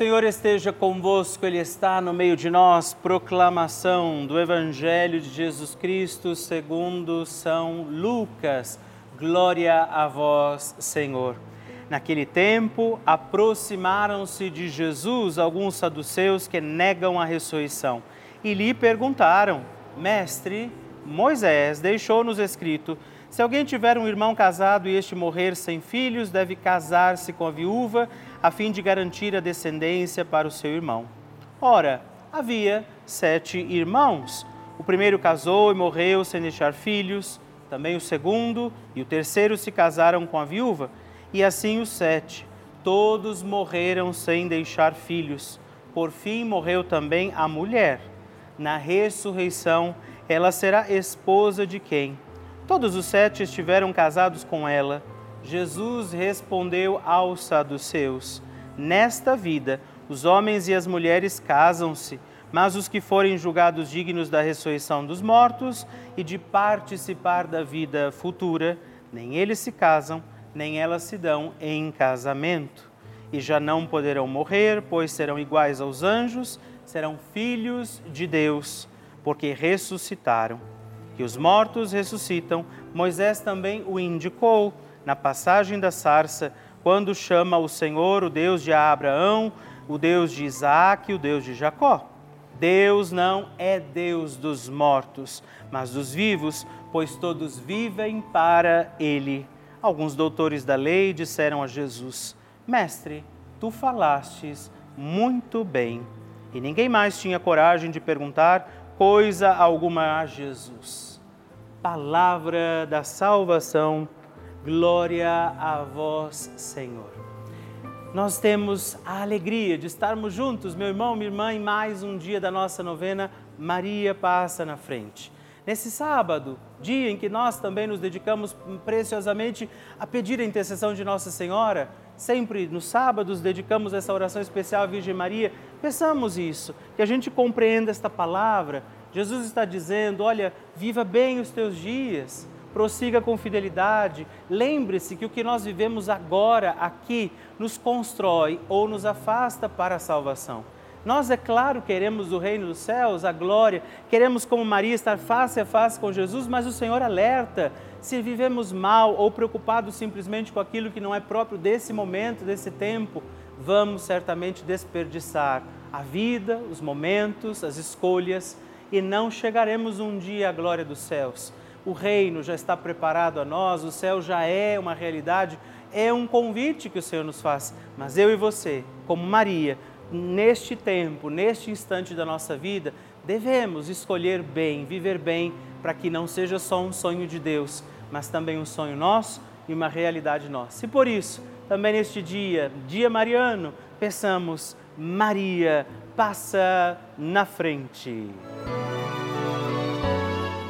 Senhor esteja convosco, Ele está no meio de nós. Proclamação do Evangelho de Jesus Cristo segundo São Lucas. Glória a vós, Senhor. Naquele tempo, aproximaram-se de Jesus alguns saduceus que negam a ressurreição e lhe perguntaram: Mestre, Moisés deixou-nos escrito: se alguém tiver um irmão casado e este morrer sem filhos, deve casar-se com a viúva a fim de garantir a descendência para o seu irmão. Ora, havia sete irmãos. O primeiro casou e morreu sem deixar filhos, também o segundo e o terceiro se casaram com a viúva, e assim os sete. Todos morreram sem deixar filhos. Por fim, morreu também a mulher. Na ressurreição, ela será esposa de quem? Todos os sete estiveram casados com ela Jesus respondeu aos saduceus: Nesta vida, os homens e as mulheres casam-se, mas os que forem julgados dignos da ressurreição dos mortos e de participar da vida futura, nem eles se casam, nem elas se dão em casamento. E já não poderão morrer, pois serão iguais aos anjos, serão filhos de Deus, porque ressuscitaram. Que os mortos ressuscitam, Moisés também o indicou na passagem da sarça, quando chama o Senhor o Deus de Abraão, o Deus de Isaac o Deus de Jacó. Deus não é Deus dos mortos, mas dos vivos, pois todos vivem para Ele. Alguns doutores da lei disseram a Jesus: Mestre, tu falastes muito bem. E ninguém mais tinha coragem de perguntar coisa alguma a Jesus. Palavra da salvação, glória a vós, Senhor. Nós temos a alegria de estarmos juntos, meu irmão, minha irmã, em mais um dia da nossa novena Maria Passa na Frente. Nesse sábado, dia em que nós também nos dedicamos preciosamente a pedir a intercessão de Nossa Senhora, sempre nos sábados dedicamos essa oração especial à Virgem Maria, peçamos isso, que a gente compreenda esta palavra. Jesus está dizendo: olha, viva bem os teus dias, prossiga com fidelidade. Lembre-se que o que nós vivemos agora, aqui, nos constrói ou nos afasta para a salvação. Nós, é claro, queremos o reino dos céus, a glória, queremos, como Maria, estar face a face com Jesus, mas o Senhor alerta: se vivemos mal ou preocupados simplesmente com aquilo que não é próprio desse momento, desse tempo, vamos certamente desperdiçar a vida, os momentos, as escolhas e não chegaremos um dia à glória dos céus. O reino já está preparado a nós, o céu já é uma realidade, é um convite que o Senhor nos faz. Mas eu e você, como Maria, neste tempo, neste instante da nossa vida, devemos escolher bem, viver bem, para que não seja só um sonho de Deus, mas também um sonho nosso e uma realidade nossa. E por isso, também neste dia, dia mariano, peçamos, Maria, passa na frente.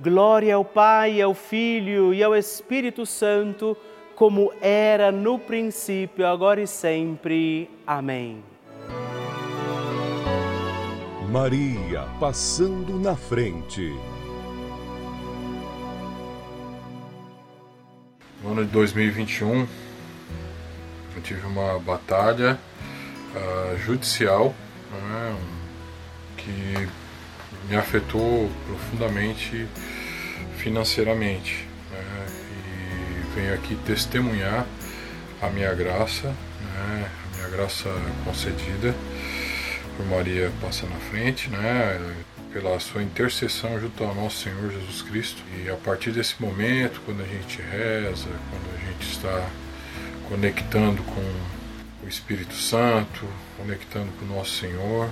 Glória ao Pai, ao Filho e ao Espírito Santo, como era no princípio, agora e sempre. Amém. Maria passando na frente. No ano de 2021, eu tive uma batalha uh, judicial né, que me afetou profundamente financeiramente. Né? E venho aqui testemunhar a minha graça, né? a minha graça concedida por Maria passa na frente, né? pela sua intercessão junto ao nosso Senhor Jesus Cristo. E a partir desse momento, quando a gente reza, quando a gente está conectando com o Espírito Santo, conectando com o nosso Senhor,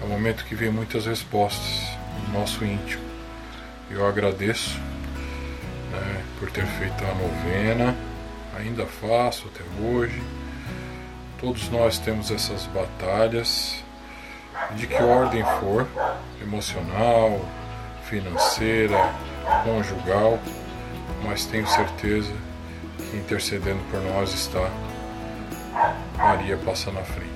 é um momento que vem muitas respostas no nosso íntimo. Eu agradeço né, por ter feito a novena, ainda faço até hoje. Todos nós temos essas batalhas, de que ordem for, emocional, financeira, conjugal, mas tenho certeza que intercedendo por nós está Maria passa na frente.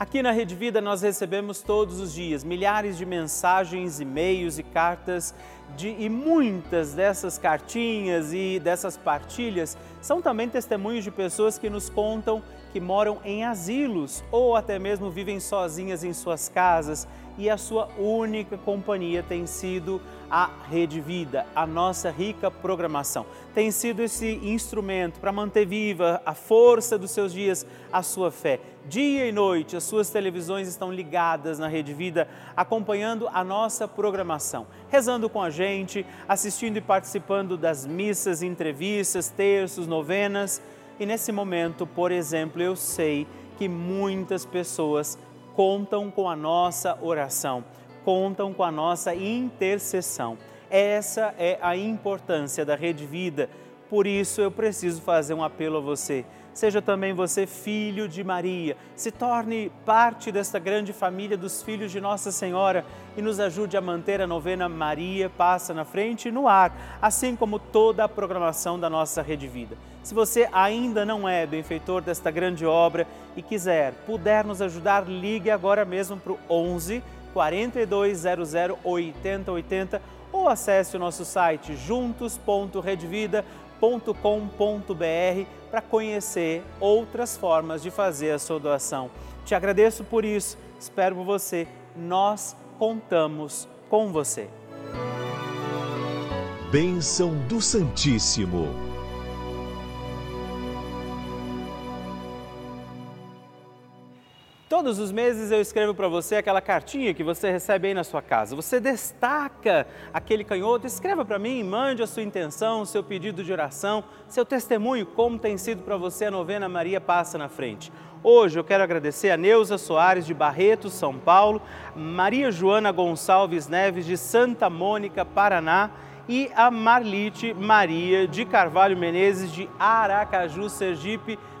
Aqui na Rede Vida nós recebemos todos os dias milhares de mensagens, e-mails e cartas de, e muitas dessas cartinhas e dessas partilhas são também testemunhos de pessoas que nos contam que moram em asilos ou até mesmo vivem sozinhas em suas casas e a sua única companhia tem sido a Rede Vida, a nossa rica programação. Tem sido esse instrumento para manter viva a força dos seus dias, a sua fé. Dia e noite, as suas televisões estão ligadas na Rede Vida, acompanhando a nossa programação, rezando com a gente, assistindo e participando das missas, entrevistas, terços, novenas e nesse momento, por exemplo, eu sei que muitas pessoas contam com a nossa oração, contam com a nossa intercessão. Essa é a importância da Rede Vida. Por isso eu preciso fazer um apelo a você. Seja também você filho de Maria, se torne parte desta grande família dos filhos de Nossa Senhora e nos ajude a manter a novena Maria Passa na Frente no ar, assim como toda a programação da nossa Rede Vida. Se você ainda não é benfeitor desta grande obra e quiser, puder nos ajudar, ligue agora mesmo para o 11 4200 8080 ou acesse o nosso site juntos.redvida.com.br para conhecer outras formas de fazer a sua doação. Te agradeço por isso, espero por você. Nós contamos com você. Bênção do Santíssimo. Todos os meses eu escrevo para você aquela cartinha que você recebe aí na sua casa. Você destaca aquele canhoto, escreva para mim, mande a sua intenção, seu pedido de oração, seu testemunho, como tem sido para você a novena Maria Passa na Frente. Hoje eu quero agradecer a Neuza Soares de Barreto, São Paulo, Maria Joana Gonçalves Neves de Santa Mônica, Paraná e a Marlite Maria de Carvalho Menezes de Aracaju, Sergipe,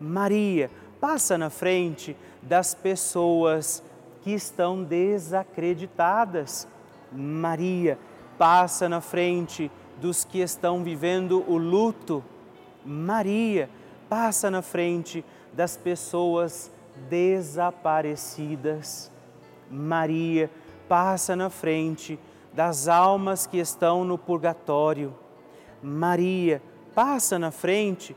Maria passa na frente das pessoas que estão desacreditadas. Maria passa na frente dos que estão vivendo o luto. Maria passa na frente das pessoas desaparecidas. Maria passa na frente das almas que estão no purgatório. Maria passa na frente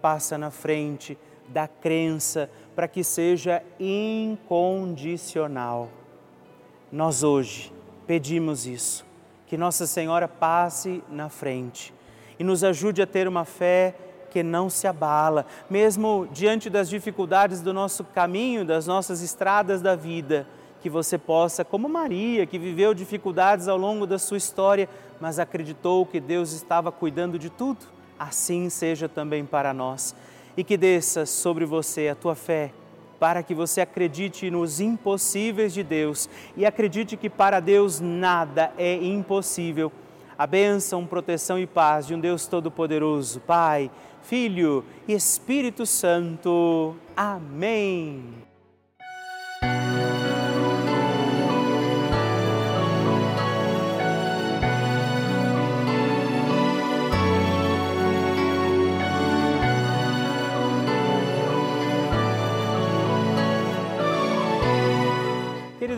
passa na frente da crença para que seja incondicional. Nós hoje pedimos isso, que Nossa Senhora passe na frente e nos ajude a ter uma fé que não se abala, mesmo diante das dificuldades do nosso caminho, das nossas estradas da vida, que você possa, como Maria, que viveu dificuldades ao longo da sua história, mas acreditou que Deus estava cuidando de tudo assim seja também para nós. E que desça sobre você a tua fé, para que você acredite nos impossíveis de Deus e acredite que para Deus nada é impossível. A bênção, proteção e paz de um Deus Todo-Poderoso, Pai, Filho e Espírito Santo. Amém.